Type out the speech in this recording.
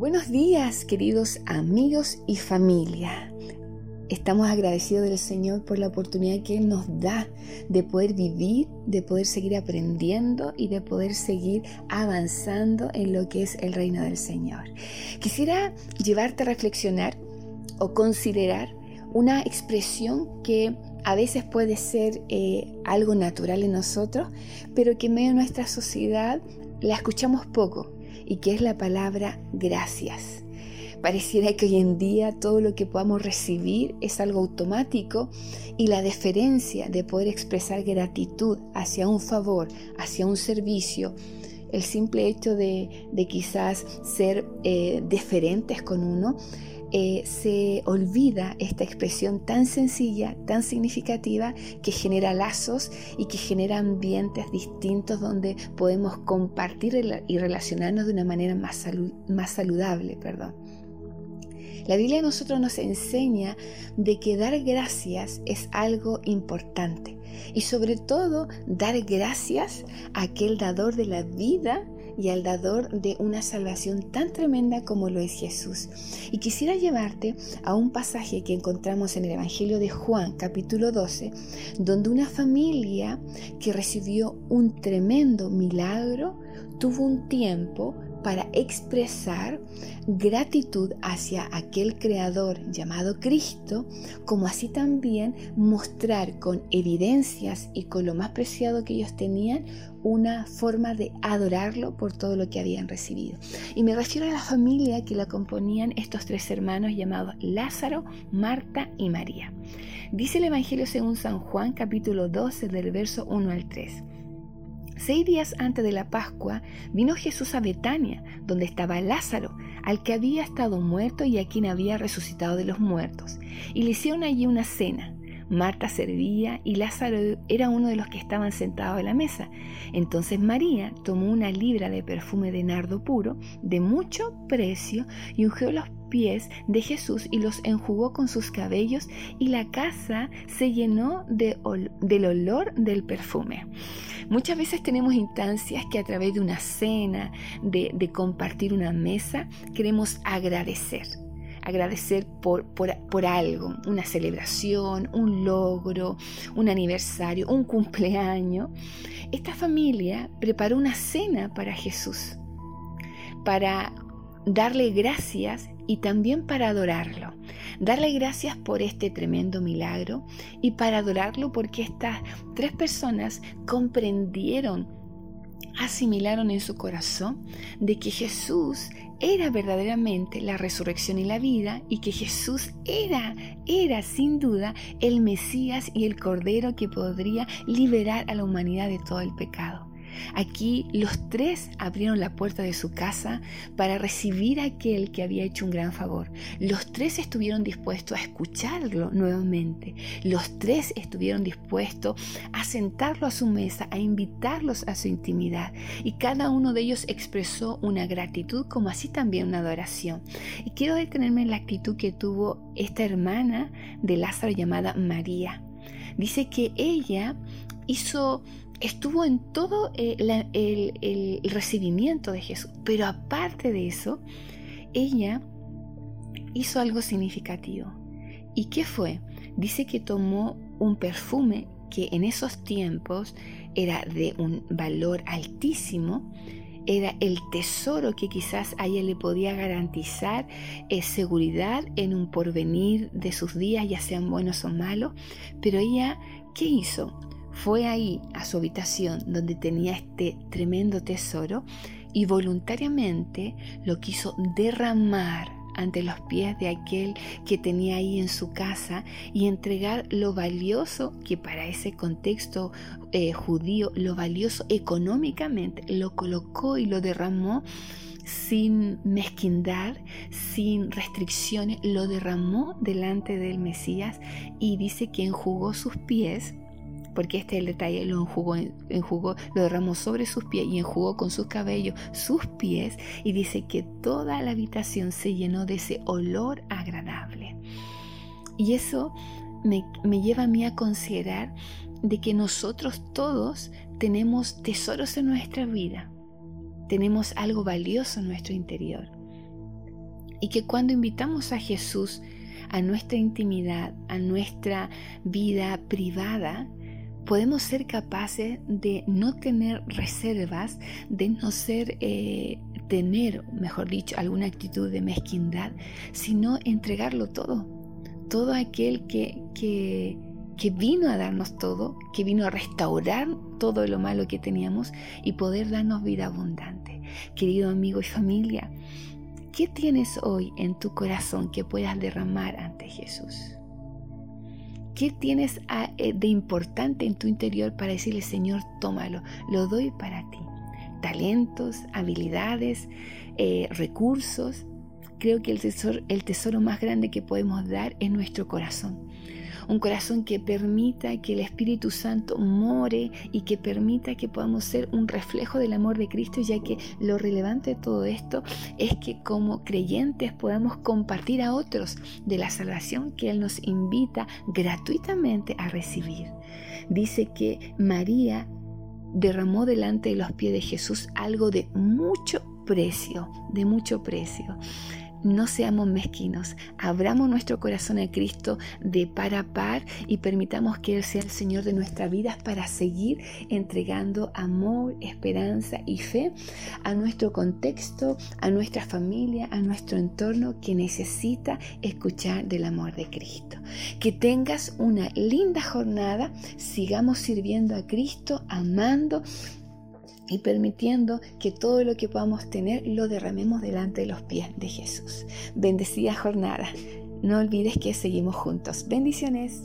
Buenos días, queridos amigos y familia. Estamos agradecidos del Señor por la oportunidad que Él nos da de poder vivir, de poder seguir aprendiendo y de poder seguir avanzando en lo que es el reino del Señor. Quisiera llevarte a reflexionar o considerar una expresión que a veces puede ser eh, algo natural en nosotros, pero que en medio de nuestra sociedad la escuchamos poco y que es la palabra gracias. Pareciera que hoy en día todo lo que podamos recibir es algo automático y la deferencia de poder expresar gratitud hacia un favor, hacia un servicio, el simple hecho de, quizás ser eh, deferentes con uno, eh, se olvida esta expresión tan sencilla, tan significativa, que genera lazos y que genera ambientes distintos donde podemos compartir y relacionarnos de una manera más, saludable. Perdón. La Biblia a nosotros nos enseña de que dar gracias es algo importante y sobre todo dar gracias a aquel dador de la vida y al dador de una salvación tan tremenda como lo es Jesús. Y quisiera llevarte a un pasaje que encontramos en el Evangelio de Juan, capítulo 12, donde una familia que recibió un tremendo milagro tuvo un tiempo para expresar gratitud hacia aquel creador llamado Cristo, como así también mostrar con evidencias y con lo más preciado que ellos tenían una forma de adorarlo por todo lo que habían recibido. Y me refiero a la familia que la componían estos tres hermanos llamados Lázaro, Marta y María. Dice el Evangelio según San Juan capítulo 12 del verso 1 al 3. Seis días antes de la Pascua vino Jesús a Betania, donde estaba Lázaro, al que había estado muerto y a quien había resucitado de los muertos, y le hicieron allí una cena. Marta servía y Lázaro era uno de los que estaban sentados a la mesa. Entonces María tomó una libra de perfume de nardo puro, de mucho precio, y ungió los pies de Jesús y los enjugó con sus cabellos y la casa se llenó de del olor del perfume. Muchas veces tenemos instancias que a través de una cena, de, compartir una mesa, queremos agradecer agradecer por, por, algo, una celebración, un logro, un aniversario, un cumpleaños. Esta familia preparó una cena para Jesús, para darle gracias y también para adorarlo. Darle gracias por este tremendo milagro y para adorarlo porque estas tres personas comprendieron, asimilaron en su corazón de que Jesús era verdaderamente la resurrección y la vida y que Jesús era, era sin duda el Mesías y el Cordero que podría liberar a la humanidad de todo el pecado. Aquí los tres abrieron la puerta de su casa para recibir a aquel que había hecho un gran favor. Los tres estuvieron dispuestos a escucharlo nuevamente. Los tres estuvieron dispuestos a sentarlo a su mesa, a invitarlos a su intimidad. Y cada uno de ellos expresó una gratitud como así también una adoración. Y quiero detenerme en la actitud que tuvo esta hermana de Lázaro llamada María. Dice que ella hizo estuvo en todo eh, el, recibimiento de Jesús. Pero aparte de eso, ella hizo algo significativo. ¿Y qué fue? Dice que tomó un perfume que en esos tiempos era de un valor altísimo, era el tesoro que quizás a ella le podía garantizar eh, seguridad en un porvenir de sus días, ya sean buenos o malos, pero ella, ¿qué hizo? Fue ahí, a su habitación, donde tenía este tremendo tesoro y voluntariamente lo quiso derramar ante los pies de aquel que tenía ahí en su casa y entregar lo valioso que para ese contexto eh, judío, lo valioso económicamente, lo colocó y lo derramó sin mezquindad, sin restricciones, lo derramó delante del Mesías y dice que enjugó sus pies porque este es el detalle, lo enjugó, enjugó, lo derramó sobre sus pies y enjugó con sus cabellos sus pies y dice que toda la habitación se llenó de ese olor agradable. Y eso me, me lleva a mí a considerar de que nosotros todos tenemos tesoros en nuestra vida, tenemos algo valioso en nuestro interior. Y que cuando invitamos a Jesús a nuestra intimidad, a nuestra vida privada, podemos ser capaces de no tener reservas, de no ser, eh, tener, mejor dicho, alguna actitud de mezquindad, sino entregarlo todo. Todo aquel que, que, que vino a darnos todo, que vino a restaurar todo lo malo que teníamos y poder darnos vida abundante. Querido amigo y familia, ¿qué tienes hoy en tu corazón que puedas derramar ante Jesús? ¿Qué tienes ah, eh, de importante en tu interior para decirle, Señor, tómalo, lo doy para ti? Talentos, habilidades, eh, recursos. Creo que el tesoro, el tesoro más grande que podemos dar es nuestro corazón un corazón que permita que el Espíritu Santo more y que permita que podamos ser un reflejo del amor de Cristo, ya que lo relevante de todo esto es que como creyentes podamos compartir a otros de la salvación que Él nos invita gratuitamente a recibir. Dice que María derramó delante de los pies de Jesús algo de mucho precio, de mucho precio no seamos mezquinos, abramos nuestro corazón a Cristo de par a par y permitamos que Él sea el Señor de nuestras vidas para seguir entregando amor, esperanza y fe a nuestro contexto, a nuestra familia, a nuestro entorno que necesita escuchar del amor de Cristo. Que tengas una linda jornada, sigamos sirviendo a Cristo, amando y permitiendo que todo lo que podamos tener lo derramemos delante de los pies de Jesús. Bendecida jornada. No olvides que seguimos juntos. Bendiciones.